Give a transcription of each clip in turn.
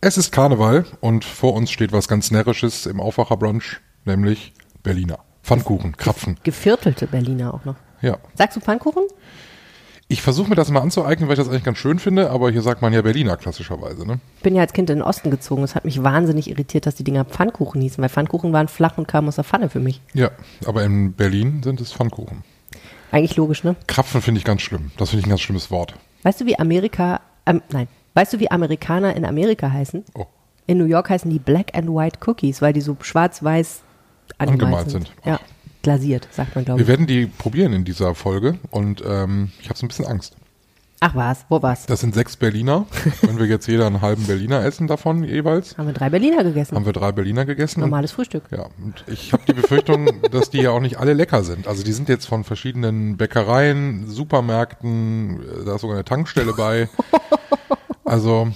Es ist Karneval und vor uns steht was ganz Närrisches im Aufwacherbrunch, nämlich Berliner. Pfannkuchen, Krapfen. Geviertelte Berliner auch noch. Ja. Sagst du Pfannkuchen? Ich versuche mir das mal anzueignen, weil ich das eigentlich ganz schön finde, aber hier sagt man ja Berliner klassischerweise, ne? Ich bin ja als Kind in den Osten gezogen. Es hat mich wahnsinnig irritiert, dass die Dinger Pfannkuchen hießen, weil Pfannkuchen waren flach und kamen aus der Pfanne für mich. Ja, aber in Berlin sind es Pfannkuchen. Eigentlich logisch, ne? Krapfen finde ich ganz schlimm. Das finde ich ein ganz schlimmes Wort. Weißt du, wie Amerika, ähm, nein, weißt du, wie Amerikaner in Amerika heißen? Oh, In New York heißen die Black and White Cookies, weil die so schwarz-weiß angemalt, Angemalt sind. sind. Ja, glasiert, sagt man, glaube wir ich. werden die probieren in dieser Folge und ähm, ich habe so ein bisschen Angst. Ach was, wo war's? Das sind sechs Berliner. Wenn wir jetzt jeder einen halben Berliner essen davon jeweils, Haben wir drei Berliner gegessen. haben wir drei Berliner gegessen. Normales Frühstück. Ja, und ich habe die Befürchtung, dass die ja auch nicht alle lecker sind. Also die sind jetzt von verschiedenen Bäckereien, Supermärkten, äh, da ist sogar eine Tankstelle bei. Also,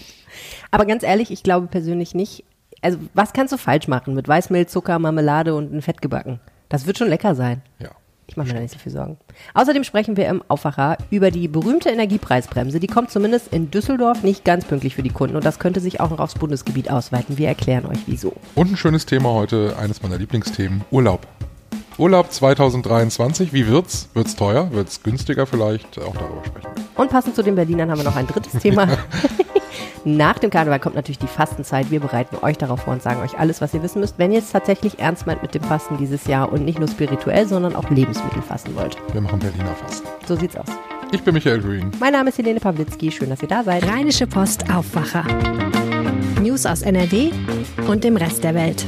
Aber ganz ehrlich, ich glaube persönlich nicht. Also, was kannst du falsch machen mit Weißmehl, Zucker, Marmelade und ein Fett gebacken? Das wird schon lecker sein. ja. Ich mache mir da nicht so viel Sorgen. Außerdem sprechen wir im Aufwacher über die berühmte Energiepreisbremse. Die kommt zumindest in Düsseldorf nicht ganz pünktlich für die Kunden und das könnte sich auch noch aufs Bundesgebiet ausweiten. Wir erklären euch wieso. Und ein schönes Thema heute, eines meiner Lieblingsthemen, Urlaub. Urlaub 2023, wie wird's? Wird's teuer? Wird's günstiger vielleicht? Auch darüber sprechen. Und passend zu den Berlinern haben wir noch ein drittes Thema. Nach dem Karneval kommt natürlich die Fastenzeit. Wir bereiten euch darauf vor und sagen euch alles, was ihr wissen müsst, wenn ihr es tatsächlich ernst meint mit dem Fasten dieses Jahr und nicht nur spirituell, sondern auch Lebensmittel fasten wollt. Wir machen Berliner Fasten. So sieht's aus. Ich bin Michael Green. Mein Name ist Helene Pawlitzki. Schön, dass ihr da seid. Rheinische Post Aufwacher. News aus NRW und dem Rest der Welt.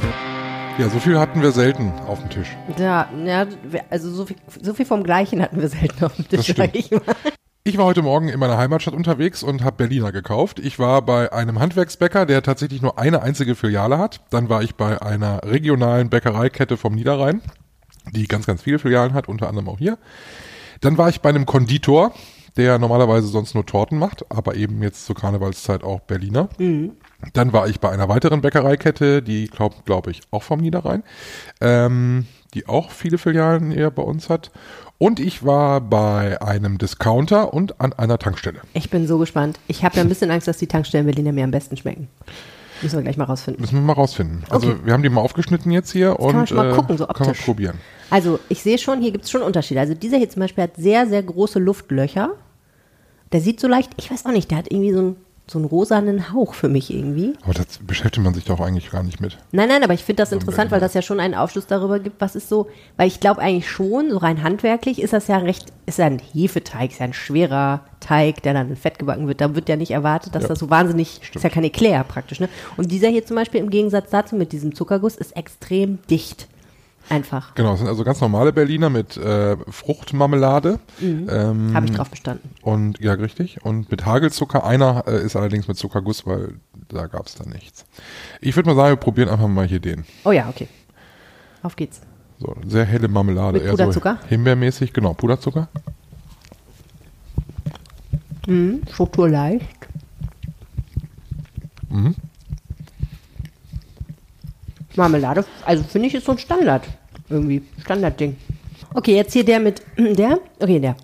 Ja, so viel hatten wir selten auf dem Tisch. Ja, ja, also so viel, so viel vom Gleichen hatten wir selten auf dem Tisch, sag ich mal. Ich war heute Morgen in meiner Heimatstadt unterwegs und habe Berliner gekauft. Ich war bei einem Handwerksbäcker, der tatsächlich nur eine einzige Filiale hat. Dann war ich bei einer regionalen Bäckereikette vom Niederrhein, die ganz, ganz viele Filialen hat, unter anderem auch hier. Dann war ich bei einem Konditor, der normalerweise sonst nur Torten macht, aber eben jetzt zur Karnevalszeit auch Berliner. Dann war ich bei einer weiteren Bäckereikette, die glaube glaub ich auch vom Niederrhein, ähm, die auch viele Filialen eher bei uns hat. Und ich war bei einem Discounter und an einer Tankstelle. Ich bin so gespannt. Ich habe ja ein bisschen Angst, dass die Tankstellen Berliner mir am besten schmecken. Müssen wir gleich mal rausfinden. Müssen wir mal rausfinden. Also Okay. wir haben die mal aufgeschnitten jetzt hier und kann man schon mal äh, gucken, so können wir optisch. probieren. Also, ich sehe schon, hier gibt es schon Unterschiede. Also, dieser hier zum Beispiel hat sehr, sehr große Luftlöcher. Der sieht so leicht, ich weiß auch nicht, der hat irgendwie so einen, so einen rosanen Hauch für mich irgendwie. Aber das beschäftigt man sich doch eigentlich gar nicht mit. Nein, nein, aber ich finde das interessant, weil das ja schon einen Aufschluss darüber gibt, was ist so, weil ich glaube eigentlich schon, so rein handwerklich ist das ja recht, ist ja ein Hefeteig, ist ja ein schwerer Teig, der dann in Fett gebacken wird. Da wird ja nicht erwartet, dass Ja, das so wahnsinnig, ist ja kein Eclair praktisch, ne? Und dieser hier zum Beispiel im Gegensatz dazu mit diesem Zuckerguss ist extrem dicht. Einfach. Genau, das sind also ganz normale Berliner mit äh, Fruchtmarmelade. Mhm. Ähm, Habe ich drauf bestanden. Und ja, richtig. Und mit Hagelzucker. Einer äh, ist allerdings mit Zuckerguss, weil da gab es dann nichts. Ich würde mal sagen, wir probieren einfach mal hier den. Oh ja, okay. Auf geht's. So, sehr helle Marmelade. Mit Puderzucker? So himbeermäßig, genau, Puderzucker. Struktur leicht. Mhm. Marmelade, also finde ich, ist so ein Standard. Irgendwie. Standardding. Okay, jetzt hier der mit. Der? Okay, der.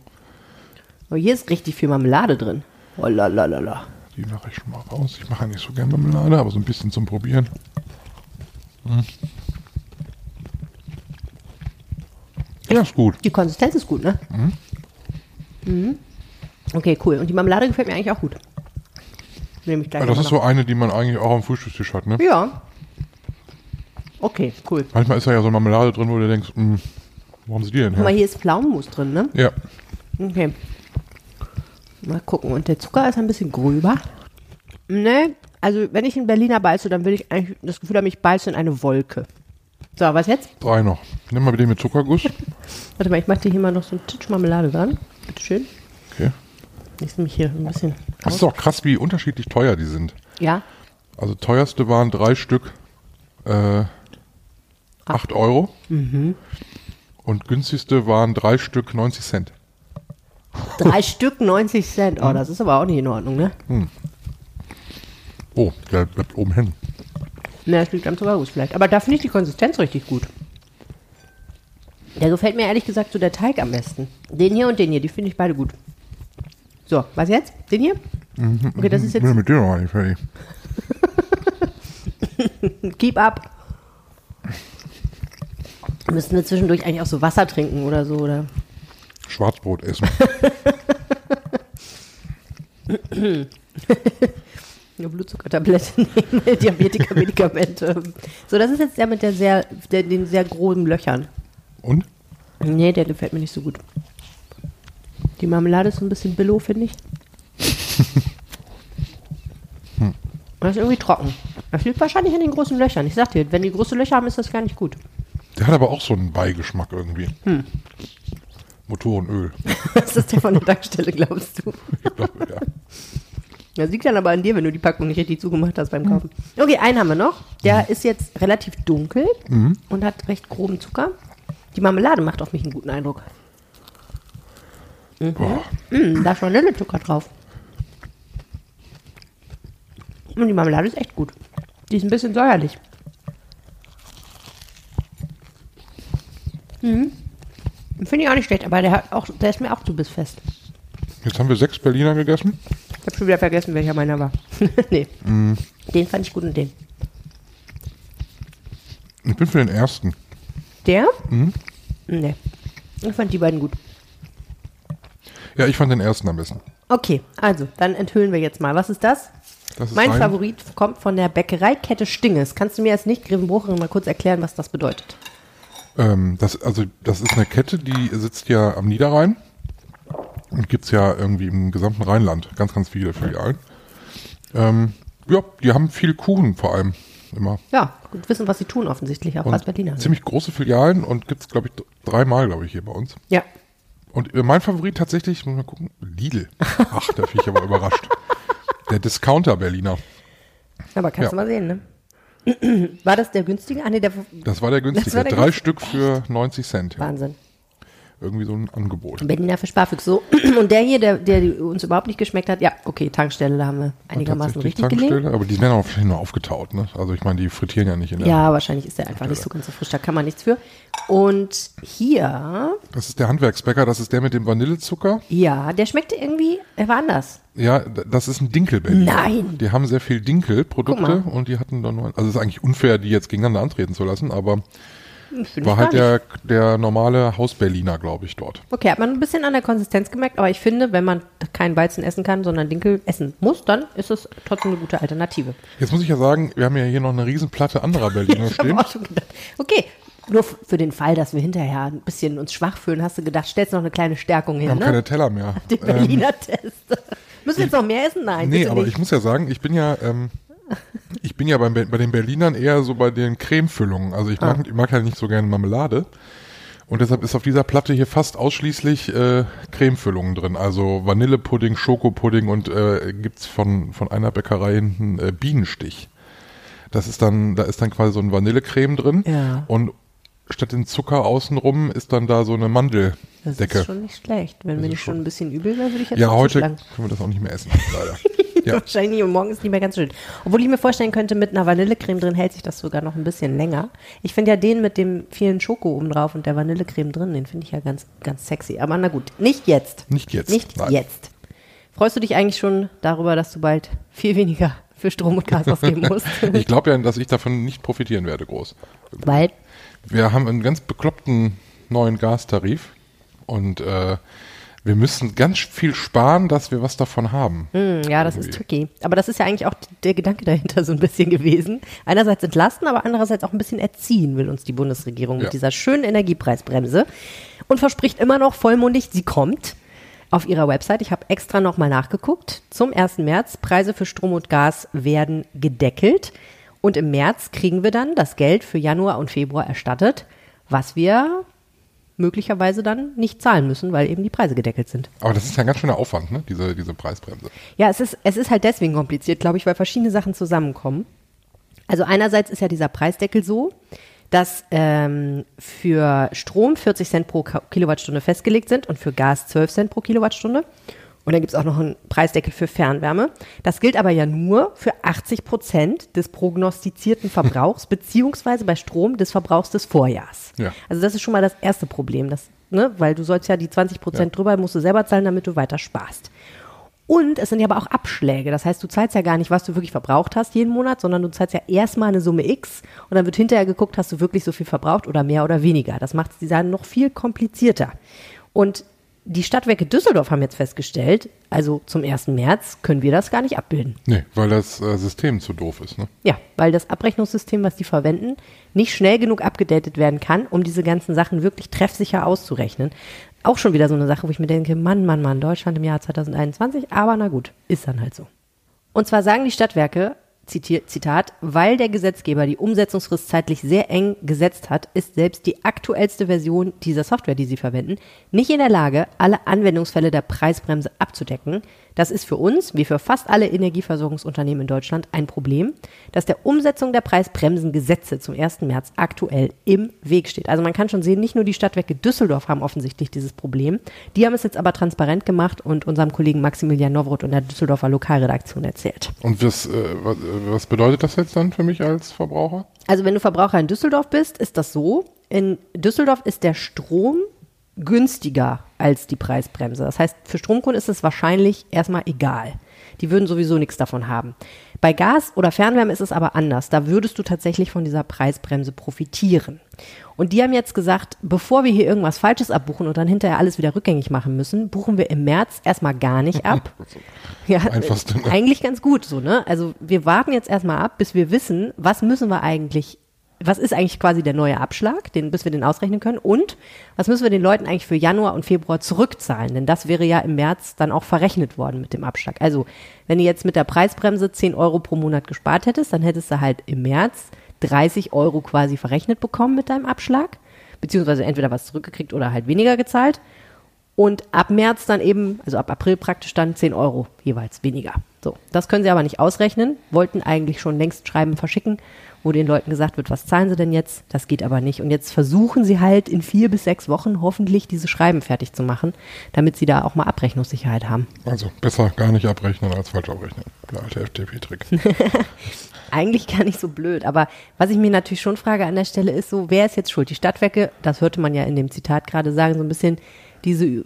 Oh, hier ist richtig viel Marmelade drin. Oh la la la la. Die mache ich schon mal raus. Ich mache ja nicht so gerne Marmelade, aber so ein bisschen zum Probieren. Mhm. Ja, ist gut. Die Konsistenz ist gut, ne? Mhm. Okay, cool. Und die Marmelade gefällt mir eigentlich auch gut. Nehme ich gleich Ja, das noch ist mal so eine, die man eigentlich auch am Frühstückstisch hat, ne? Ja. Okay, cool. Manchmal ist da ja so Marmelade drin, wo du denkst, mh, wo haben sie die denn her? hier ist Pflaumenmus drin, ne? Ja, Okay. Mal gucken. Und der Zucker ist ein bisschen gröber. Ne, also wenn ich in Berliner beiße, dann will ich eigentlich das Gefühl haben, ich beiße in eine Wolke. So, was jetzt? drei noch. Nimm mal den mit Zuckerguss. Warte mal, ich mache dir hier mal noch so einen Titsch Marmelade dran. Bitte schön. Okay. Ich nehme mich hier ein bisschen. Das ist doch krass, wie unterschiedlich teuer die sind. Ja, Also teuerste waren drei Stück äh, 8 Euro. Mhm. Und günstigste waren drei Stück 90 Cent. drei Stück 90 Cent. Oh, das ist aber auch nicht in Ordnung, ne? Oh, der bleibt oben hängen. Ne, das liegt am Zuckerguss vielleicht. Aber da finde ich die Konsistenz richtig gut. Der gefällt mir ehrlich gesagt so der Teig am besten. Den hier und den hier, die finde ich beide gut. So, was jetzt? Den hier? Okay, das ist Ich jetzt bin mit dir noch nicht fertig. Keep up. Müssen wir zwischendurch eigentlich auch so Wasser trinken oder so, oder? Schwarzbrot essen. Eine Blutzuckertablette nehmen, Diabetiker-Medikamente. So, das ist jetzt der mit der sehr, der, den sehr groben Löchern. Und? Nee, der gefällt mir nicht so gut. Die Marmelade ist so ein bisschen billow, finde ich. Das ist irgendwie trocken. Das liegt wahrscheinlich an den großen Löchern. Ich sag dir, wenn die große Löcher haben, ist das gar nicht gut. Der hat aber auch so einen Beigeschmack irgendwie. Hm. Motorenöl. Das ist der von der Tankstelle, glaubst du? Ich glaube, ja. Das liegt dann aber an dir, wenn du die Packung nicht richtig zugemacht hast beim Kaufen. Okay, einen haben wir noch. Der ist jetzt relativ dunkel und hat recht groben Zucker. Die Marmelade macht auf mich einen guten Eindruck. Boah. Mm, da ist Vanillezucker drauf. Und die Marmelade ist echt gut. Die ist ein bisschen säuerlich. Mhm. Finde ich auch nicht schlecht, aber der, hat auch, der ist mir auch zu bissfest. Jetzt haben wir sechs Berliner gegessen. Ich habe schon wieder vergessen, welcher meiner war. nee. Den fand ich gut und den. Ich bin für den ersten. Der? Nee. Ich fand die beiden gut. Ja, ich fand den ersten am besten. Okay, also, dann enthüllen wir jetzt mal. Was ist das? Das ist Mein ein- Favorit kommt von der Bäckereikette Stinges. Kannst du mir als Nicht-Grevenbrucherin mal kurz erklären, was das bedeutet? Ähm, das, also, das ist eine Kette, die sitzt ja am Niederrhein und gibt's ja irgendwie im gesamten Rheinland ganz, ganz viele Filialen. Ähm, ja, die haben viel Kuchen vor allem immer. Ja, gut wissen, was sie tun, offensichtlich, auch als Berliner. ziemlich große Filialen und gibt's glaube ich, dreimal, glaube ich, hier bei uns. Ja. Und äh, mein Favorit tatsächlich, muss mal gucken, Lidl. Ach, da bin ich aber überrascht. Der Discounter Berliner. Aber kannst Ja. du mal sehen, ne? War das der günstige? Ah, nee, der Das war der günstige. War der Drei günstige. Stück für 90 Cent. Ja. Wahnsinn. Irgendwie so ein Angebot. Berliner für Sparfüchs. So. Und der hier, der, der uns überhaupt nicht geschmeckt hat, ja, okay, Tankstelle, da haben wir einigermaßen richtig. Tankstelle, aber die werden auch nur aufgetaut, ne? Also ich meine, die frittieren ja nicht in der. Ja, wahrscheinlich ist der einfach nicht so ganz so frisch, da kann man nichts für. Und hier, Das ist der Handwerksbäcker, das ist der mit dem Vanillezucker. ja, der schmeckte irgendwie, er war anders. Ja, das ist ein Dinkelberliner. Nein. Die haben sehr viel Dinkelprodukte und die hatten dann nur, also es ist eigentlich unfair, die jetzt gegeneinander antreten zu lassen, aber war halt der, der normale Hausberliner, glaube ich, dort. Okay, hat man ein bisschen an der Konsistenz gemerkt, aber ich finde, wenn man keinen Weizen essen kann, sondern Dinkel essen muss, dann ist es trotzdem eine gute Alternative. Jetzt muss ich ja sagen, wir haben ja hier noch eine Riesenplatte anderer Berliner stehen. okay, nur für den Fall, dass wir hinterher ein bisschen uns schwach fühlen, hast du gedacht, stellst noch eine kleine Stärkung Wir hin, haben ne? keine Teller mehr. Den Berliner Test. Müssen wir jetzt noch mehr essen? Nein, Nee, aber nicht. ich muss ja sagen, ich bin ja, ähm, ich bin ja bei, bei den Berlinern eher so bei den Cremefüllungen. Also ich Ah. mag, ich mag halt nicht so gerne Marmelade. Und deshalb ist auf dieser Platte hier fast ausschließlich äh, Cremefüllungen drin. Also Vanillepudding, Schokopudding und äh, gibt's von, von einer Bäckerei hinten äh, Bienenstich. Das ist dann, da ist dann quasi so ein Vanillecreme drin. Ja. Und statt den Zucker außenrum ist dann da so eine das Mandeldecke. ist schon nicht schlecht. Wenn mir ist nicht schon ein bisschen übel wäre, würde ich jetzt Ja, heute können wir das auch nicht mehr essen, leider. ja. Wahrscheinlich und morgen ist nicht mehr ganz schön. Obwohl ich mir vorstellen könnte, mit einer Vanillecreme drin hält sich das sogar noch ein bisschen länger. Ich finde ja den mit dem vielen Schoko oben drauf und der Vanillecreme drin, den finde ich ja ganz, ganz sexy. Aber na gut, nicht jetzt. Nicht jetzt, Nicht nein. jetzt. Freust du dich eigentlich schon darüber, dass du bald viel weniger für Strom und Gas ausgeben musst? Ich glaube ja, dass ich davon nicht profitieren werde, groß. Weil, Wir haben einen ganz bekloppten neuen Gastarif und äh, wir müssen ganz viel sparen, dass wir was davon haben. hm, ja, das ist Irgendwie. tricky. Aber das ist ja eigentlich auch der Gedanke dahinter so ein bisschen gewesen. Einerseits entlasten, aber andererseits auch ein bisschen erziehen will uns die Bundesregierung Ja. mit dieser schönen Energiepreisbremse und verspricht immer noch vollmundig, sie kommt. Auf ihrer Website, ich habe extra nochmal nachgeguckt, zum 1. März, Preise für Strom und Gas werden gedeckelt. Und im März kriegen wir dann das Geld für Januar und Februar erstattet, was wir möglicherweise dann nicht zahlen müssen, weil eben die Preise gedeckelt sind. Aber das ist ja ein ganz schöner Aufwand, ne? diese, diese Preisbremse. Ja, es ist, es ist halt deswegen kompliziert, glaube ich, weil verschiedene Sachen zusammenkommen. Also einerseits ist ja dieser Preisdeckel so, dass ähm, für Strom 40 Cent pro Kilowattstunde festgelegt sind und für Gas 12 Cent pro Kilowattstunde. Und dann gibt es auch noch einen Preisdeckel für Fernwärme. Das gilt aber ja nur für 80 Prozent des prognostizierten Verbrauchs, beziehungsweise bei Strom des Verbrauchs des Vorjahrs. Ja. Also das ist schon mal das erste Problem, das, ne? weil du sollst ja die 20 Prozent Ja. drüber, musst du selber zahlen, damit du weiter sparst. Und es sind ja aber auch Abschläge. Das heißt, du zahlst ja gar nicht, was du wirklich verbraucht hast jeden Monat, sondern du zahlst ja erstmal eine Summe X und dann wird hinterher geguckt, hast du wirklich so viel verbraucht oder mehr oder weniger. Das macht die Sachen noch viel komplizierter. Und die Stadtwerke Düsseldorf haben jetzt festgestellt, also zum 1. März können wir das gar nicht abbilden. Nee, weil das äh, System zu doof ist. Ne? Ja, weil das Abrechnungssystem, was die verwenden, nicht schnell genug abgedatet werden kann, um diese ganzen Sachen wirklich treffsicher auszurechnen. Auch schon wieder so eine Sache, wo ich mir denke, Mann, Mann, Mann, Deutschland im Jahr 2021, aber na gut, ist dann halt so. Und zwar sagen die Stadtwerke, Zitat, weil der Gesetzgeber die Umsetzungsfrist zeitlich sehr eng gesetzt hat, ist selbst die aktuellste Version dieser Software, die sie verwenden, nicht in der Lage, alle Anwendungsfälle der Preisbremse abzudecken. Das ist für uns, wie für fast alle Energieversorgungsunternehmen in Deutschland, ein Problem, das der Umsetzung der Preisbremsengesetze zum 1. März aktuell im Weg steht. Also man kann schon sehen, nicht nur die Stadtwerke Düsseldorf haben offensichtlich dieses Problem. Die haben es jetzt aber transparent gemacht und unserem Kollegen Maximilian Nowroth und der Düsseldorfer Lokalredaktion erzählt. Und was, äh, was, was bedeutet das jetzt dann für mich als Verbraucher? Also wenn du Verbraucher in Düsseldorf bist, ist das so. In Düsseldorf ist der Strom günstiger als die Preisbremse. Das heißt, für Stromkunden ist es wahrscheinlich erstmal egal. Die würden sowieso nichts davon haben. Bei Gas oder Fernwärme ist es aber anders. Da würdest du tatsächlich von dieser Preisbremse profitieren. Und die haben jetzt gesagt, bevor wir hier irgendwas Falsches abbuchen und dann hinterher alles wieder rückgängig machen müssen, buchen wir im März erstmal gar nicht ab. ja, Einfachste, ne? eigentlich ganz gut so, ne? Also wir warten jetzt erstmal ab, bis wir wissen, was müssen wir eigentlich was ist eigentlich quasi der neue Abschlag, den, bis wir den ausrechnen können? Und was müssen wir den Leuten eigentlich für Januar und Februar zurückzahlen? Denn das wäre ja im März dann auch verrechnet worden mit dem Abschlag. Also, wenn du jetzt mit der Preisbremse 10 Euro pro Monat gespart hättest, dann hättest du halt im März 30 Euro quasi verrechnet bekommen mit deinem Abschlag. Beziehungsweise entweder was zurückgekriegt oder halt weniger gezahlt. Und ab März dann eben, also ab April praktisch dann 10 Euro jeweils weniger. So, das können sie aber nicht ausrechnen, wollten eigentlich schon längst Schreiben verschicken wo den Leuten gesagt wird, was zahlen sie denn jetzt? Das geht aber nicht. Und jetzt versuchen sie halt in vier bis sechs Wochen hoffentlich diese Schreiben fertig zu machen, damit sie da auch mal Abrechnungssicherheit haben. Also besser gar nicht abrechnen als falsch abrechnen. Der alte FDP-Trick. Eigentlich gar nicht so blöd. Aber was ich mir natürlich schon frage an der Stelle ist so, wer ist jetzt schuld? Die Stadtwerke, das hörte man ja in dem Zitat gerade sagen, so ein bisschen, diese,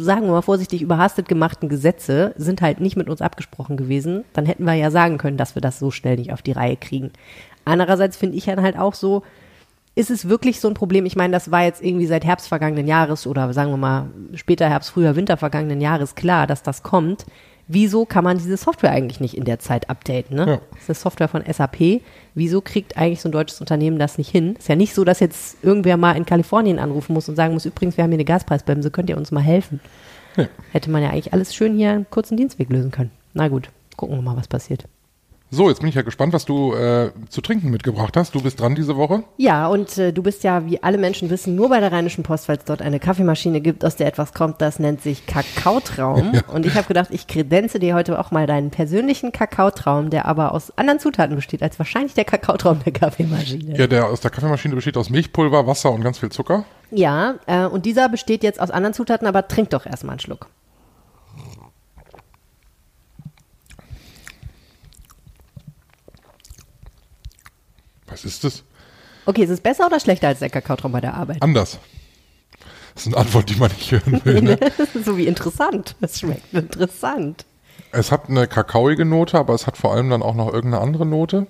sagen wir mal vorsichtig, überhastet gemachten Gesetze sind halt nicht mit uns abgesprochen gewesen. Dann hätten wir ja sagen können, dass wir das so schnell nicht auf die Reihe kriegen. Andererseits finde ich dann halt auch so, ist es wirklich so ein Problem? Ich meine, das war jetzt irgendwie seit Herbst vergangenen Jahres oder sagen wir mal später Herbst, früher Winter vergangenen Jahres klar, dass das kommt wieso kann man diese Software eigentlich nicht in der Zeit updaten? Ne? Ja. Das ist Software von SAP. Wieso kriegt eigentlich so ein deutsches Unternehmen das nicht hin? Ist ja nicht so, dass jetzt irgendwer mal in Kalifornien anrufen muss und sagen muss, übrigens, wir haben hier eine Gaspreisbremse, könnt ihr uns mal helfen? Ja. Hätte man ja eigentlich alles schön hier einen kurzen Dienstweg lösen können. Na gut, gucken wir mal, was passiert. So, jetzt bin ich ja gespannt, was du äh, zu trinken mitgebracht hast. Du bist dran diese Woche. Ja, und äh, du bist ja, wie alle Menschen wissen, nur bei der Rheinischen Post, weil es dort eine Kaffeemaschine gibt, aus der etwas kommt, das nennt sich Kakaotraum. Ja. Und ich habe gedacht, ich kredenze dir heute auch mal deinen persönlichen Kakaotraum, der aber aus anderen Zutaten besteht, als wahrscheinlich der Kakaotraum der Kaffeemaschine. Ja, der aus der Kaffeemaschine besteht aus Milchpulver, Wasser und ganz viel Zucker. Ja, äh, und dieser besteht jetzt aus anderen Zutaten, aber trink doch erstmal einen Schluck. Was ist das? Okay, ist es besser oder schlechter als der Kakaotraum bei der Arbeit? Anders. Das ist eine Antwort, die man nicht hören will. Ne? so wie interessant. Es schmeckt interessant. Es hat eine kakaoige Note, aber es hat vor allem dann auch noch irgendeine andere Note.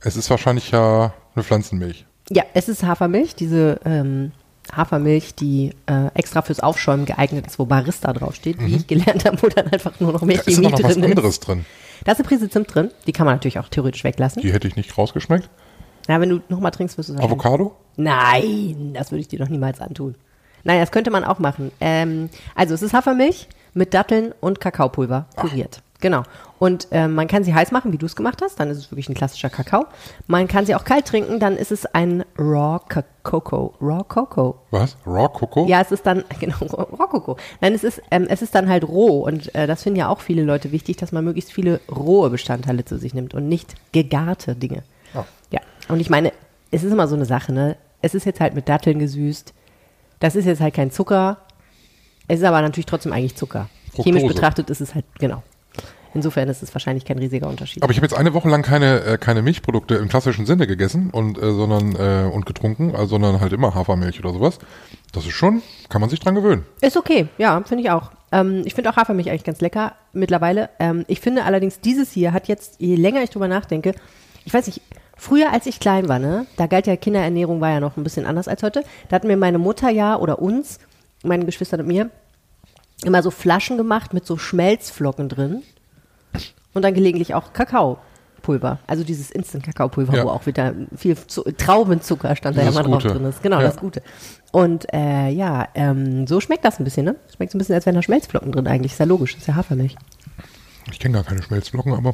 Es ist wahrscheinlich ja eine Pflanzenmilch. Ja, es ist Hafermilch, diese ähm, Hafermilch, die äh, extra fürs Aufschäumen geeignet ist, wo Barista draufsteht, mhm. wie ich gelernt habe, wo dann einfach nur noch Milch da ist noch was anderes drin. Da ist eine Prise Zimt drin. Die kann man natürlich auch theoretisch weglassen. Die hätte ich nicht rausgeschmeckt. Ja, wenn du nochmal trinkst, wirst du sagen. Avocado? Nein, das würde ich dir doch niemals antun. Nein, das könnte man auch machen. Ähm, also es ist Hafermilch mit Datteln und Kakaopulver püriert. Genau. Und ähm, man kann sie heiß machen, wie du es gemacht hast, dann ist es wirklich ein klassischer Kakao. Man kann sie auch kalt trinken, dann ist es ein Raw Cocoa. Raw Cocoa. Was? Raw Cocoa? Ja, es ist dann, genau, Raw Cocoa. Nein, es ist, ähm, es ist dann halt roh und äh, das finden ja auch viele Leute wichtig, dass man möglichst viele rohe Bestandteile zu sich nimmt und nicht gegarte Dinge. Oh. Ja. Und ich meine, es ist immer so eine Sache, ne? Es ist jetzt halt mit Datteln gesüßt. Das ist jetzt halt kein Zucker. Es ist aber natürlich trotzdem eigentlich Zucker. Fructose. Chemisch betrachtet ist es halt, genau. Insofern ist es wahrscheinlich kein riesiger Unterschied. Aber ich habe jetzt eine Woche lang keine, äh, keine Milchprodukte im klassischen Sinne gegessen und, äh, sondern, äh, und getrunken, also, sondern halt immer Hafermilch oder sowas. Das ist schon, kann man sich dran gewöhnen. Ist okay, ja, finde ich auch. Ähm, ich finde auch Hafermilch eigentlich ganz lecker mittlerweile. Ähm, ich finde allerdings, dieses hier hat jetzt, je länger ich drüber nachdenke, ich weiß nicht, früher als ich klein war, ne, da galt ja Kinderernährung war ja noch ein bisschen anders als heute. Da hatten mir meine Mutter ja oder uns, meine Geschwister und mir, immer so Flaschen gemacht mit so Schmelzflocken drin und dann gelegentlich auch Kakaopulver. Also dieses Instant-Kakaopulver, Ja. wo auch wieder viel Zu Traubenzucker stand da ja immer drauf drin ist. Genau, Ja. das Gute. Und äh, ja, ähm, so schmeckt das ein bisschen, ne? Schmeckt so ein bisschen, als wären da Schmelzflocken drin eigentlich. Ist ja logisch, ist ja Hafermilch. Ich kenne gar keine Schmelzflocken, aber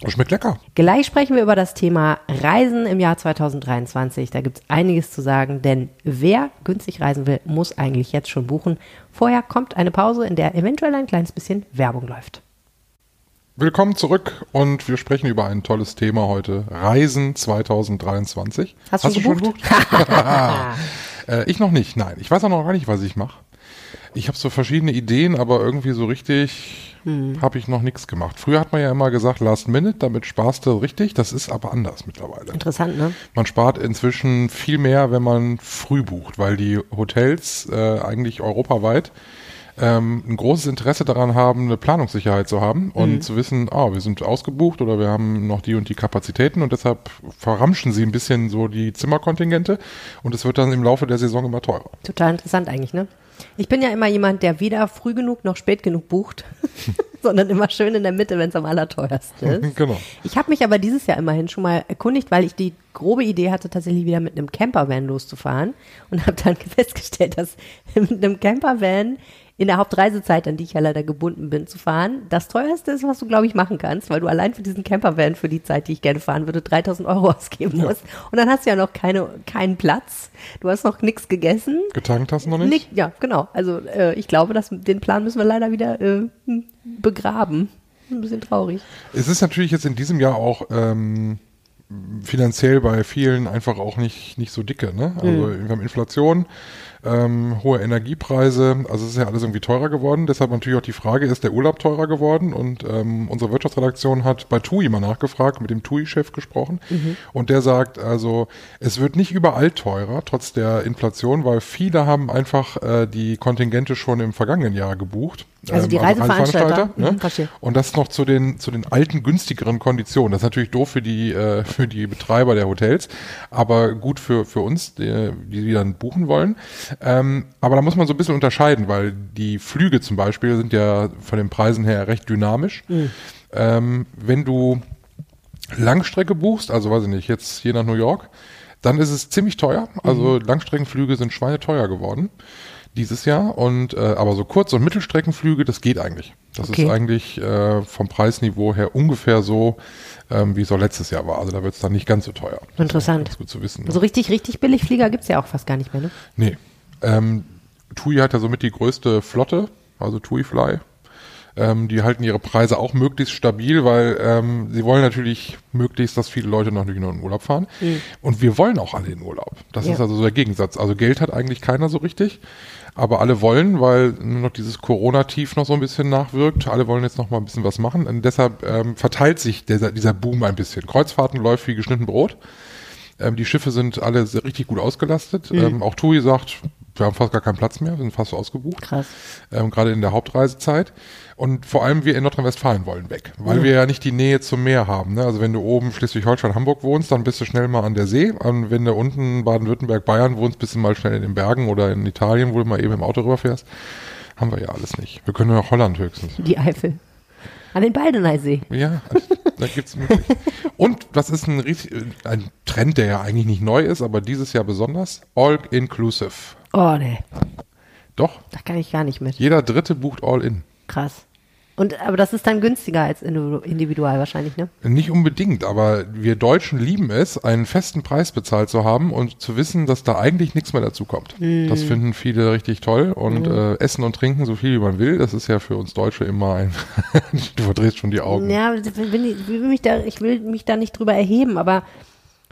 das schmeckt lecker. Gleich sprechen wir über das Thema Reisen im Jahr 2023. Da gibt es einiges zu sagen, denn wer günstig reisen will, muss eigentlich jetzt schon buchen. Vorher kommt eine Pause, in der eventuell ein kleines bisschen Werbung läuft. Willkommen zurück und wir sprechen über ein tolles Thema heute. Reisen 2023. Hast du schon gebucht? äh, ich noch nicht, nein. Ich weiß auch noch gar nicht, was ich mache. Ich habe so verschiedene Ideen, aber irgendwie so richtig Hm. habe ich noch nichts gemacht. Früher hat man ja immer gesagt, Last Minute, damit sparst du richtig. Das ist aber anders mittlerweile. Interessant, ne? Man spart inzwischen viel mehr, wenn man früh bucht, weil die Hotels äh, eigentlich europaweit ähm, ein großes Interesse daran haben, eine Planungssicherheit zu haben und zu wissen, ah, wir sind ausgebucht oder wir haben noch die und die Kapazitäten und deshalb verramschen sie ein bisschen so die Zimmerkontingente und es wird dann im Laufe der Saison immer teurer. Total interessant eigentlich, ne? Ich bin ja immer jemand, der weder früh genug noch spät genug bucht, sondern immer schön in der Mitte, wenn es am allerteuersten ist. genau. Ich habe mich aber dieses Jahr immerhin schon mal erkundigt, weil ich die grobe Idee hatte, tatsächlich wieder mit einem Campervan loszufahren und habe dann festgestellt, dass mit einem Campervan in der Hauptreisezeit, an die ich ja leider gebunden bin, zu fahren, das teuerste ist, was du, glaube ich, machen kannst, weil du allein für diesen Campervan für die Zeit, die ich gerne fahren würde, 3000 Euro ausgeben musst. Und dann hast du ja noch keine, keinen Platz. Du hast noch nichts gegessen. Getankt hast du noch nicht? Nick, ja, genau. Also äh, ich glaube, dass, den Plan müssen wir leider wieder äh, begraben. Ein bisschen traurig. Es ist natürlich jetzt in diesem Jahr auch ähm, finanziell bei vielen einfach auch nicht, nicht so dicke. Ne? Also wir haben Inflation, ähm, hohe Energiepreise, also es ist ja alles irgendwie teurer geworden. Deshalb natürlich auch die Frage, ist der Urlaub teurer geworden? Und ähm, unsere Wirtschaftsredaktion hat bei TUI mal nachgefragt, mit dem TUI-Chef gesprochen. Und der sagt also, es wird nicht überall teurer, trotz der Inflation, weil viele haben einfach äh, die Kontingente schon im vergangenen Jahr gebucht. Also die Ähm, Reiseveranstalter. ne? Mhm. Und das noch zu den, zu den alten, günstigeren Konditionen. Das ist natürlich doof für die, äh, für die Betreiber der Hotels, aber gut für, für uns, die, die dann buchen wollen. Ähm, aber da muss man so ein bisschen unterscheiden, weil die Flüge zum Beispiel sind ja von den Preisen her recht dynamisch. Ähm, wenn du Langstrecke buchst, also weiß ich nicht, jetzt hier nach New York, dann ist es ziemlich teuer. Also Langstreckenflüge sind schweineteuer geworden dieses Jahr. Und äh, aber so Kurz- und Mittelstreckenflüge, das geht eigentlich. Das Okay. ist eigentlich äh, vom Preisniveau her ungefähr so, ähm, wie es auch letztes Jahr war. Also da wird es dann nicht ganz so teuer. Das ist Interessant. Gut zu wissen. Ne? So richtig, richtig billig Flieger gibt's ja auch fast gar nicht mehr, ne? Nee. Ähm, TUI hat ja somit die größte Flotte, also TUI Fly. Ähm, die halten ihre Preise auch möglichst stabil, weil ähm, sie wollen natürlich möglichst, dass viele Leute noch in Urlaub fahren. Und wir wollen auch alle in Urlaub. Das Ja. ist also so der Gegensatz. Also Geld hat eigentlich keiner so richtig, aber alle wollen, weil nur noch dieses Corona-Tief noch so ein bisschen nachwirkt. Alle wollen jetzt noch mal ein bisschen was machen. Und deshalb ähm, verteilt sich dieser, dieser Boom ein bisschen. Kreuzfahrten läuft wie geschnitten Brot. Ähm, die Schiffe sind alle sehr, richtig gut ausgelastet. Ähm, auch TUI sagt, wir haben fast gar keinen Platz mehr, wir sind fast ausgebucht. Krass. Ähm, gerade in der Hauptreisezeit. Und vor allem wir in Nordrhein-Westfalen wollen weg, weil wir ja nicht die Nähe zum Meer haben. Ne? Also wenn du oben Schleswig-Holstein, Hamburg wohnst, dann bist du schnell mal an der See. Und wenn du unten Baden-Württemberg, Bayern wohnst, bist du mal schnell in den Bergen oder in Italien, wo du mal eben im Auto rüberfährst. Haben wir ja alles nicht. Wir können nur nach Holland höchstens. Die Eifel. An den Baldeneysee. Ja, da gibt's möglich. Und das ist ein, riesig- ein Trend, der ja eigentlich nicht neu ist, aber dieses Jahr besonders. All inclusive. Oh, nee. Doch, Da kann ich gar nicht mit. jeder Dritte bucht all in. Krass. Und, aber das ist dann günstiger als individu- individual wahrscheinlich, ne? Nicht unbedingt, aber wir Deutschen lieben es, einen festen Preis bezahlt zu haben und zu wissen, dass da eigentlich nichts mehr dazu kommt. Das finden viele richtig toll und äh, essen und trinken so viel wie man will, das ist ja für uns Deutsche immer ein, du verdrehst schon die Augen. Ja, ich, will mich da, ich will mich da nicht drüber erheben, aber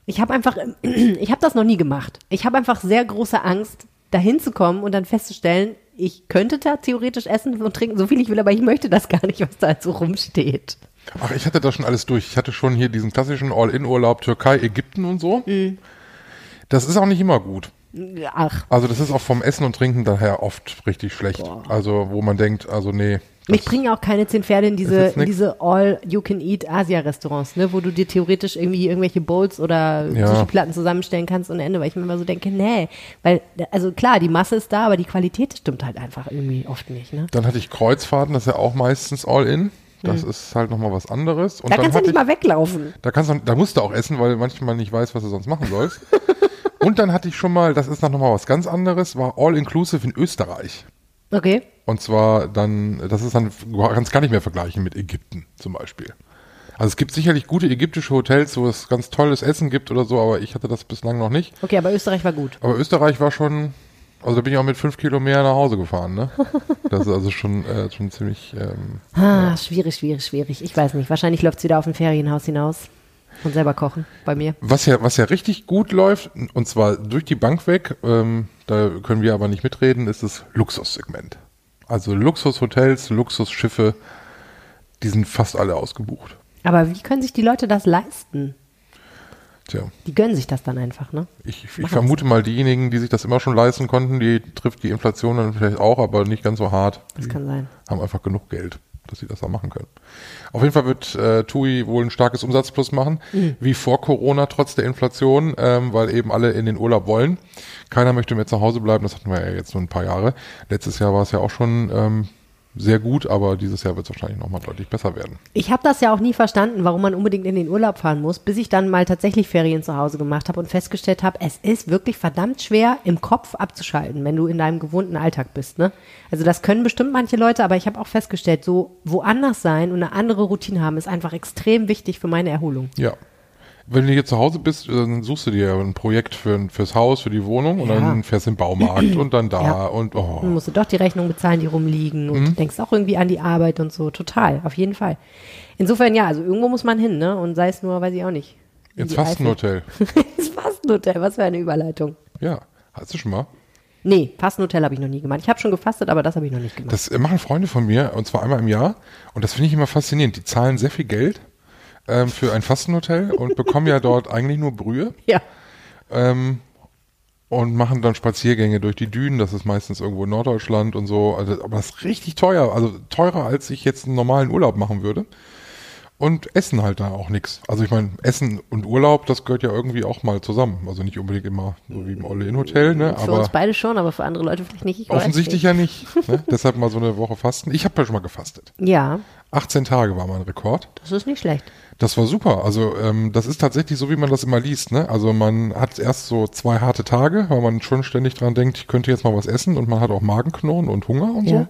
ich habe einfach, ich habe das noch nie gemacht. Ich habe einfach sehr große Angst, dahin zu kommen und dann festzustellen, ich könnte da theoretisch essen und trinken, so viel ich will, aber ich möchte das gar nicht, was da so rumsteht. Ach, ich hatte das schon alles durch. Ich hatte schon hier diesen klassischen All-In-Urlaub, Türkei, Ägypten und so. Das ist auch nicht immer gut. Ach, Also das ist auch vom Essen und Trinken daher oft richtig schlecht. Also wo man denkt, also nee. mich bringen auch keine zehn Pferde in diese, in diese All-You-Can-Eat-Asia-Restaurants, ne, wo du dir theoretisch irgendwie irgendwelche Bowls oder Ja. Sushi-Platten zusammenstellen kannst ohne Ende, weil ich mir immer so denke, nee, weil, also klar, die Masse ist da, aber die Qualität stimmt halt einfach irgendwie oft nicht, ne. Dann hatte ich Kreuzfahrten, das ist ja auch meistens All-In. Das ist halt nochmal was anderes. Und Da dann kannst du nicht mal weglaufen. Da kannst du, da musst du auch essen, weil manchmal nicht weiß, was du sonst machen sollst. und dann hatte ich schon mal, das ist noch mal was ganz anderes, war All-Inclusive in Österreich. Okay. Und zwar dann, das ist dann, kannst gar nicht mehr vergleichen mit Ägypten zum Beispiel. Also es gibt sicherlich gute ägyptische Hotels, wo es ganz tolles Essen gibt oder so, aber ich hatte das bislang noch nicht. Okay, aber Österreich war gut. Aber Österreich war schon, also da bin ich auch mit fünf Kilo mehr nach Hause gefahren, ne? Das ist also schon, äh, schon ziemlich, ähm, Ah, schwierig, schwierig, schwierig. Ich weiß nicht. Wahrscheinlich läuft es wieder auf ein Ferienhaus hinaus. Und selber kochen bei mir. Was ja, was ja richtig gut läuft, und zwar durch die Bank weg, ähm, da können wir aber nicht mitreden, ist das Luxussegment. Also Luxushotels, Luxusschiffe, die sind fast alle ausgebucht. Aber wie können sich die Leute das leisten? Tja, Die gönnen sich das dann einfach, ne? ich, ich vermute mal, diejenigen, die sich das immer schon leisten konnten, die trifft die Inflation dann vielleicht auch, aber nicht ganz so hart. Das Die kann sein. haben einfach genug Geld, dass sie das da machen können. Auf jeden Fall wird äh, TUI wohl ein starkes Umsatzplus machen, Mhm. wie vor Corona, trotz der Inflation, ähm, weil eben alle in den Urlaub wollen. Keiner möchte mehr zu Hause bleiben, das hatten wir ja jetzt nur ein paar Jahre. Letztes Jahr war es ja auch schon ähm, sehr gut, aber dieses Jahr wird es wahrscheinlich nochmal deutlich besser werden. Ich habe das ja auch nie verstanden, warum man unbedingt in den Urlaub fahren muss, bis ich dann mal tatsächlich Ferien zu Hause gemacht habe und festgestellt habe, es ist wirklich verdammt schwer, im Kopf abzuschalten, wenn du in deinem gewohnten Alltag bist. Ne? Also das können bestimmt manche Leute, aber ich habe auch festgestellt, so woanders sein und eine andere Routine haben, ist einfach extrem wichtig für meine Erholung. Ja. Wenn du hier zu Hause bist, dann suchst du dir ein Projekt für, fürs Haus, für die Wohnung und Ja. dann fährst du im Baumarkt und dann da Ja. und Dann oh. musst du doch die Rechnung bezahlen, die rumliegen und Mhm. denkst auch irgendwie an die Arbeit und so. Total, auf jeden Fall. Insofern ja, also irgendwo muss man hin, ne? Und sei es nur, weiß ich auch nicht. in ins. Fastenhotel. ins Fastenhotel, was für eine Überleitung. Ja, hast du schon mal? Nee, Fastenhotel habe ich noch nie gemacht. Ich habe schon gefastet, aber das habe ich noch nicht gemacht. Das machen Freunde von mir, und zwar einmal im Jahr. Und das finde ich immer faszinierend. Die zahlen sehr viel Geld ähm, für ein Fastenhotel und bekommen ja dort eigentlich nur Brühe ja. ähm, und machen dann Spaziergänge durch die Dünen. Das ist meistens irgendwo in Norddeutschland und so. Also, aber das ist richtig teuer. Also teurer, als ich jetzt einen normalen Urlaub machen würde. Und essen halt da auch nichts. Also ich meine, Essen und Urlaub, das gehört ja irgendwie auch mal zusammen. Also nicht unbedingt immer so wie im All-In-Hotel, ne? Für aber uns beide schon, aber für andere Leute vielleicht nicht. Ich offensichtlich nicht. ja nicht. Ne? Deshalb mal so eine Woche fasten. Ich habe ja schon mal gefastet. Ja, 18 Tage war mein Rekord. das ist nicht schlecht. Das war super. Also ähm, das ist tatsächlich so, wie man das immer liest. Ne? Also man hat erst so zwei harte Tage, weil man schon ständig dran denkt, ich könnte jetzt mal was essen und man hat auch Magenknurren und Hunger und Ja. so.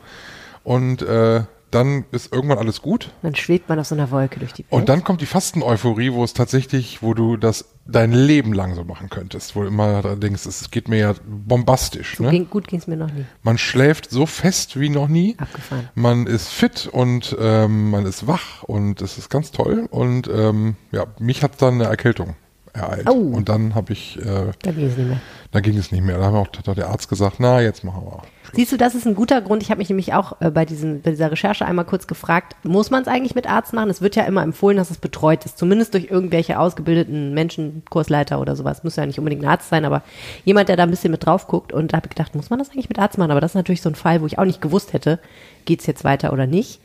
Und äh, dann ist irgendwann alles gut. Dann schwebt man auf so einer Wolke durch die Welt. Und dann kommt die Fasten-Euphorie, wo es tatsächlich, wo du das dein Leben lang so machen könntest, wo du immer denkst, es geht mir ja bombastisch. so Ne? ging, gut ging es mir noch nie. Man schläft so fest wie noch nie. Abgefahren. Man ist fit und ähm, man ist wach und es ist ganz toll. Und ähm, ja, mich hat dann eine Erkältung ereilt. Oh. Und dann habe ich, äh, Da ging es nicht mehr. da ging es nicht mehr. Da haben auch hat der Arzt gesagt, na, jetzt machen wir. Siehst du, das ist ein guter Grund. Ich habe mich nämlich auch äh, bei, diesen, bei dieser Recherche einmal kurz gefragt, muss man es eigentlich mit Arzt machen? Es wird ja immer empfohlen, dass es betreut ist, zumindest durch irgendwelche ausgebildeten Menschen, Kursleiter oder sowas. Muss ja nicht unbedingt ein Arzt sein, aber jemand, der da ein bisschen mit drauf guckt. Und da habe ich gedacht, muss man das eigentlich mit Arzt machen? Aber das ist natürlich so ein Fall, wo ich auch nicht gewusst hätte, geht's jetzt weiter oder nicht.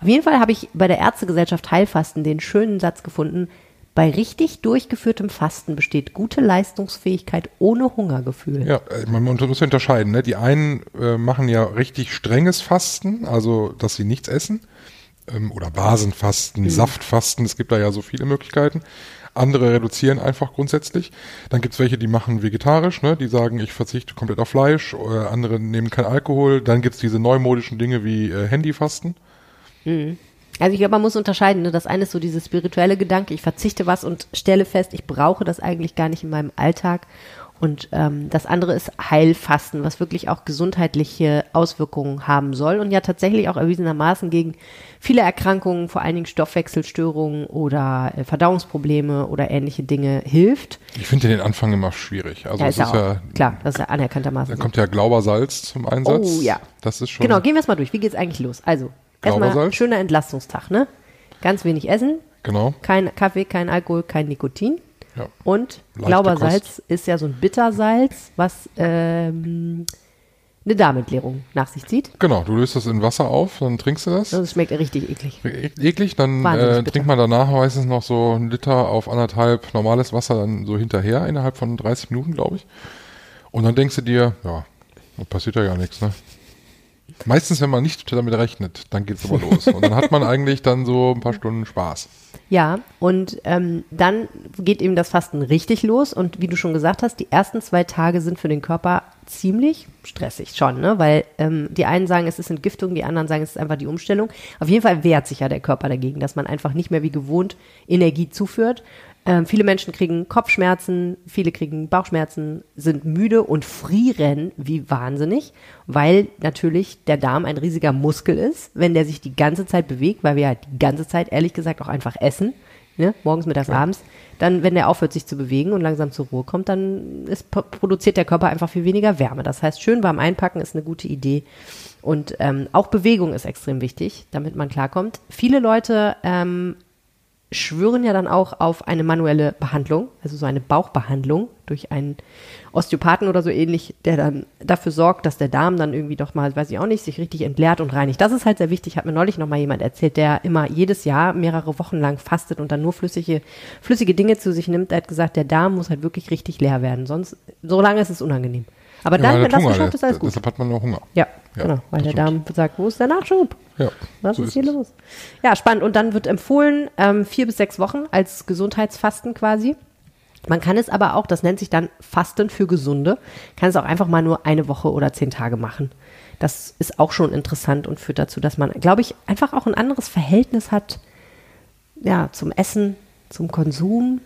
Auf jeden Fall habe ich bei der Ärztegesellschaft Heilfasten den schönen Satz gefunden, bei richtig durchgeführtem Fasten besteht gute Leistungsfähigkeit ohne Hungergefühl. Ja, äh, man muss unterscheiden. Ne? Die einen äh, machen ja richtig strenges Fasten, also dass sie nichts essen. Ähm, oder Basenfasten, Saftfasten, es gibt da ja so viele Möglichkeiten. Andere reduzieren einfach grundsätzlich. Dann gibt's welche, die machen vegetarisch, ne? die sagen, ich verzichte komplett auf Fleisch. Oder andere nehmen kein Alkohol. Dann gibt's diese neumodischen Dinge wie äh, Handyfasten. Also ich glaube, man muss unterscheiden. Ne? Das eine ist so dieses spirituelle Gedanke, ich verzichte was und stelle fest, ich brauche das eigentlich gar nicht in meinem Alltag. Und ähm, das andere ist Heilfasten, was wirklich auch gesundheitliche Auswirkungen haben soll und ja tatsächlich auch erwiesenermaßen gegen viele Erkrankungen, vor allen Dingen Stoffwechselstörungen oder äh, Verdauungsprobleme oder ähnliche Dinge hilft. Ich finde den Anfang immer schwierig. Also Ja, es ist ist ja, klar, das ist ja anerkanntermaßen da so. kommt ja Glaubersalz zum Einsatz. Oh, ja. Das ist schon. Genau, gehen wir es mal durch. Wie geht's eigentlich los? Also, erstmal schöner Entlastungstag, ne? Ganz wenig essen, Genau. kein Kaffee, kein Alkohol, kein Nikotin. Ja. Und Leichte Glaubersalz ist ja so ein Bittersalz, was ähm, eine Darmentleerung nach sich zieht. Genau, du löst das in Wasser auf, dann trinkst du das. Das schmeckt richtig eklig. E- Eklig, dann äh, trinkt man danach meistens noch so einen Liter auf anderthalb normales Wasser dann so hinterher, innerhalb von 30 Minuten, glaube ich. Und dann denkst du dir, ja, passiert ja gar nichts, ne? Meistens, wenn man nicht damit rechnet, dann geht's aber los. Und dann hat man eigentlich dann so ein paar Stunden Spaß. Ja, und ähm, dann geht eben das Fasten richtig los. Und wie du schon gesagt hast, die ersten zwei Tage sind für den Körper ziemlich stressig schon, ne? Weil ähm, die einen sagen, es ist Entgiftung, die anderen sagen, es ist einfach die Umstellung. Auf jeden Fall wehrt sich ja der Körper dagegen, dass man einfach nicht mehr wie gewohnt Energie zuführt. Ähm, viele Menschen kriegen Kopfschmerzen, viele kriegen Bauchschmerzen, sind müde und frieren wie wahnsinnig, weil natürlich der Darm ein riesiger Muskel ist, wenn der sich die ganze Zeit bewegt, weil wir halt die ganze Zeit ehrlich gesagt auch einfach essen, ne? morgens, mittags, abends, dann, wenn der aufhört, sich zu bewegen und langsam zur Ruhe kommt, dann ist, produziert der Körper einfach viel weniger Wärme. Das heißt, schön warm einpacken ist eine gute Idee. Und ähm, auch Bewegung ist extrem wichtig, damit man klarkommt. Viele Leute ähm, schwören ja dann auch auf eine manuelle Behandlung, also so eine Bauchbehandlung durch einen Osteopathen oder so ähnlich, der dann dafür sorgt, dass der Darm dann irgendwie doch mal, weiß ich auch nicht, sich richtig entleert und reinigt. Das ist halt sehr wichtig, hat mir neulich noch mal jemand erzählt, der immer jedes Jahr mehrere Wochen lang fastet und dann nur flüssige, flüssige Dinge zu sich nimmt. Er hat gesagt, der Darm muss halt wirklich richtig leer werden, sonst, so lange ist es unangenehm. Aber Ja, dann, wenn das Hunger, geschafft ist, alles gut. Deshalb hat man noch Hunger. Ja, Ja, genau, weil der. Darm sagt, wo ist der Nachschub? Ja, Was so ist hier es. los? Ja, spannend. Und dann wird empfohlen, ähm, vier bis sechs Wochen als Gesundheitsfasten quasi. Man kann es aber auch, das nennt sich dann Fasten für Gesunde, kann es auch einfach mal nur eine Woche oder zehn Tage machen. Das ist auch schon interessant und führt dazu, dass man, glaube ich, einfach auch ein anderes Verhältnis hat, ja, zum Essen, zum Konsum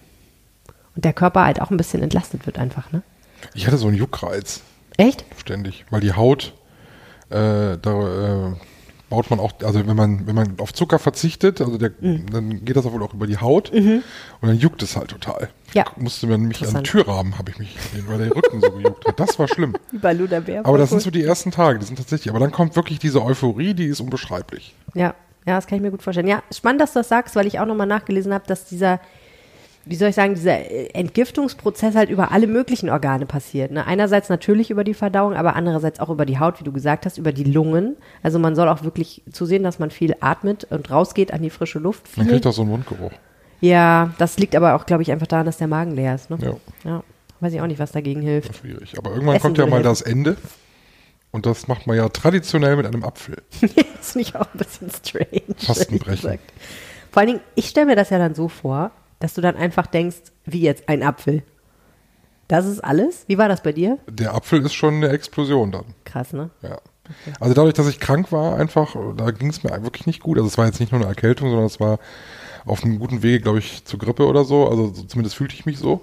und der Körper halt auch ein bisschen entlastet wird einfach, ne? Ich hatte so einen Juckreiz Echt? ständig, weil die Haut, äh, da äh, baut man auch, also wenn man, wenn man auf Zucker verzichtet, also der, Mhm. dann geht das auch wohl auch über die Haut und dann juckt es halt total. Ja. Musste man mich an den. Türrahmen, habe ich mich, weil der Rücken so gejuckt hat. Das war schlimm. Bei Luder Bär. Aber das sind so die ersten Tage, die sind tatsächlich, aber dann kommt wirklich diese Euphorie, die ist unbeschreiblich. Ja, ja, das kann ich mir gut vorstellen. Ja, spannend, dass du das sagst, weil ich auch nochmal nachgelesen habe, dass dieser, wie soll ich sagen, dieser äh, Entgiftungsprozess halt über alle möglichen Organe passiert. Ne? Einerseits natürlich über die Verdauung, aber andererseits auch über die Haut, wie du gesagt hast, über die Lungen. Also man soll auch wirklich zusehen, dass man viel atmet und rausgeht an die frische Luft. Man Viel. kriegt auch so einen Mundgeruch. Ja, das liegt aber auch, glaube ich, einfach daran, dass der Magen leer ist. Ne? Ja. ja. Weiß ich auch nicht, was dagegen hilft. Schwierig. Aber irgendwann Essen kommt ja mal helfen. das Ende. Und das macht man ja traditionell mit einem Apfel. finde ich auch ein bisschen strange. Fastenbrechen. Vor allen Dingen, ich stelle mir das ja dann so vor, dass du dann einfach denkst, wie jetzt ein Apfel. Das ist alles? Wie war das bei dir? Der Apfel ist schon eine Explosion dann. Krass, ne? Ja. Also dadurch, dass ich krank war, einfach, da ging es mir wirklich nicht gut. Also es war jetzt nicht nur eine Erkältung, sondern es war auf einem guten Wege, glaube ich, zur Grippe oder so. Also so, zumindest fühlte ich mich so.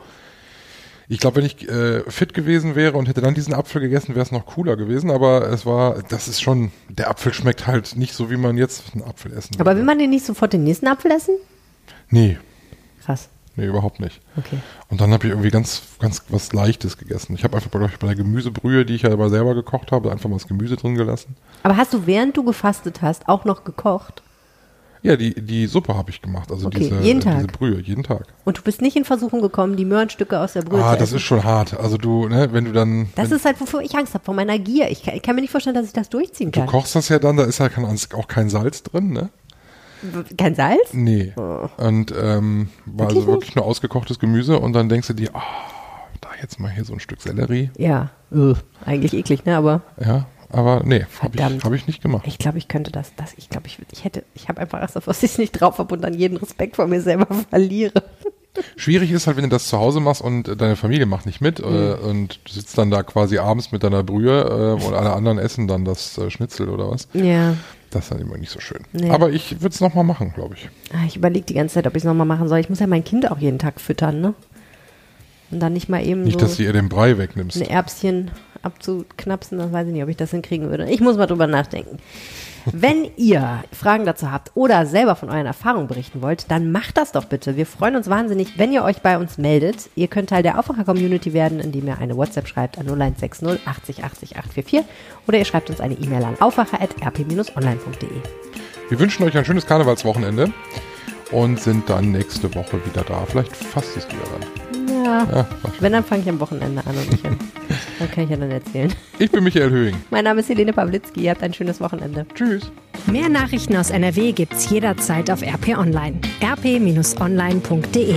Ich glaube, wenn ich äh, fit gewesen wäre und hätte dann diesen Apfel gegessen, wäre es noch cooler gewesen. Aber es war, das ist schon, der Apfel schmeckt halt nicht so, wie man jetzt einen Apfel essen Aber würde. will man den nicht sofort den nächsten Apfel essen? Nee, Krass. nee, überhaupt nicht. Okay. Und dann habe ich irgendwie ganz, ganz was Leichtes gegessen. Ich habe einfach, ich, bei der Gemüsebrühe, die ich ja aber selber gekocht habe, einfach mal das Gemüse drin gelassen. Aber hast du, während du gefastet hast, auch noch gekocht? Ja, die, die Suppe habe ich gemacht. Also Okay, diese, jeden diese Tag? Brühe, jeden Tag. Und du bist nicht in Versuchung gekommen, die Möhrenstücke aus der Brühe ah, zu das essen? ist schon hart. Also du, ne, wenn du dann, das ist halt, wofür ich Angst habe, vor meiner Gier. Ich kann, ich kann mir nicht vorstellen, dass ich das durchziehen du kann. kochst das ja dann, da ist ja kein, auch kein Salz drin, ne? Kein Salz? Nee. Und ähm, war also Wirklich wirklich nur ausgekochtes Gemüse und dann denkst du dir, ah, da jetzt mal hier so ein Stück Sellerie. Ja. Ugh. Eigentlich eklig, ne? Aber Ja, aber nee, habe ich, hab ich nicht gemacht. Ich glaube, ich könnte das, das ich glaube, ich, ich hätte, ich habe einfach Angst dass ich es nicht drauf habe und dann jeden Respekt vor mir selber verliere. Schwierig ist halt, wenn du das zu Hause machst und äh, deine Familie macht nicht mit Mhm. äh, und du sitzt dann da quasi abends mit deiner Brühe äh, und alle anderen essen dann das äh, Schnitzel oder was. Ja. Das ist dann immer nicht so schön. Nee. Aber ich würde es nochmal machen, glaube ich. Ah, Ich überlege die ganze Zeit, ob ich es nochmal machen soll. Ich muss ja mein Kind auch jeden Tag füttern, ne? Und dann nicht mal eben Nicht, so dass du ihr den Brei wegnimmst. ein Erbschen abzuknapsen, das weiß ich nicht, ob ich das hinkriegen würde. Ich muss mal drüber nachdenken. Wenn ihr Fragen dazu habt oder selber von euren Erfahrungen berichten wollt, dann macht das doch bitte. Wir freuen uns wahnsinnig, wenn ihr euch bei uns meldet. Ihr könnt Teil der Aufwacher-Community werden, indem ihr eine WhatsApp schreibt an 0160 80 80 844 oder ihr schreibt uns eine E-Mail an aufwacher.rp-online.de. Wir wünschen euch ein schönes Karnevalswochenende und sind dann nächste Woche wieder da. Vielleicht fasst es wieder dann. Ja. Ja, Wenn, dann fange ich am Wochenende an und nicht an. Dann kann ich ja dann erzählen. ich bin Michael Höhing. Mein Name ist Helene Pawlitzki. Ihr habt ein schönes Wochenende. Tschüss. Mehr Nachrichten aus NRW gibt's jederzeit auf RP Online. rp-online.de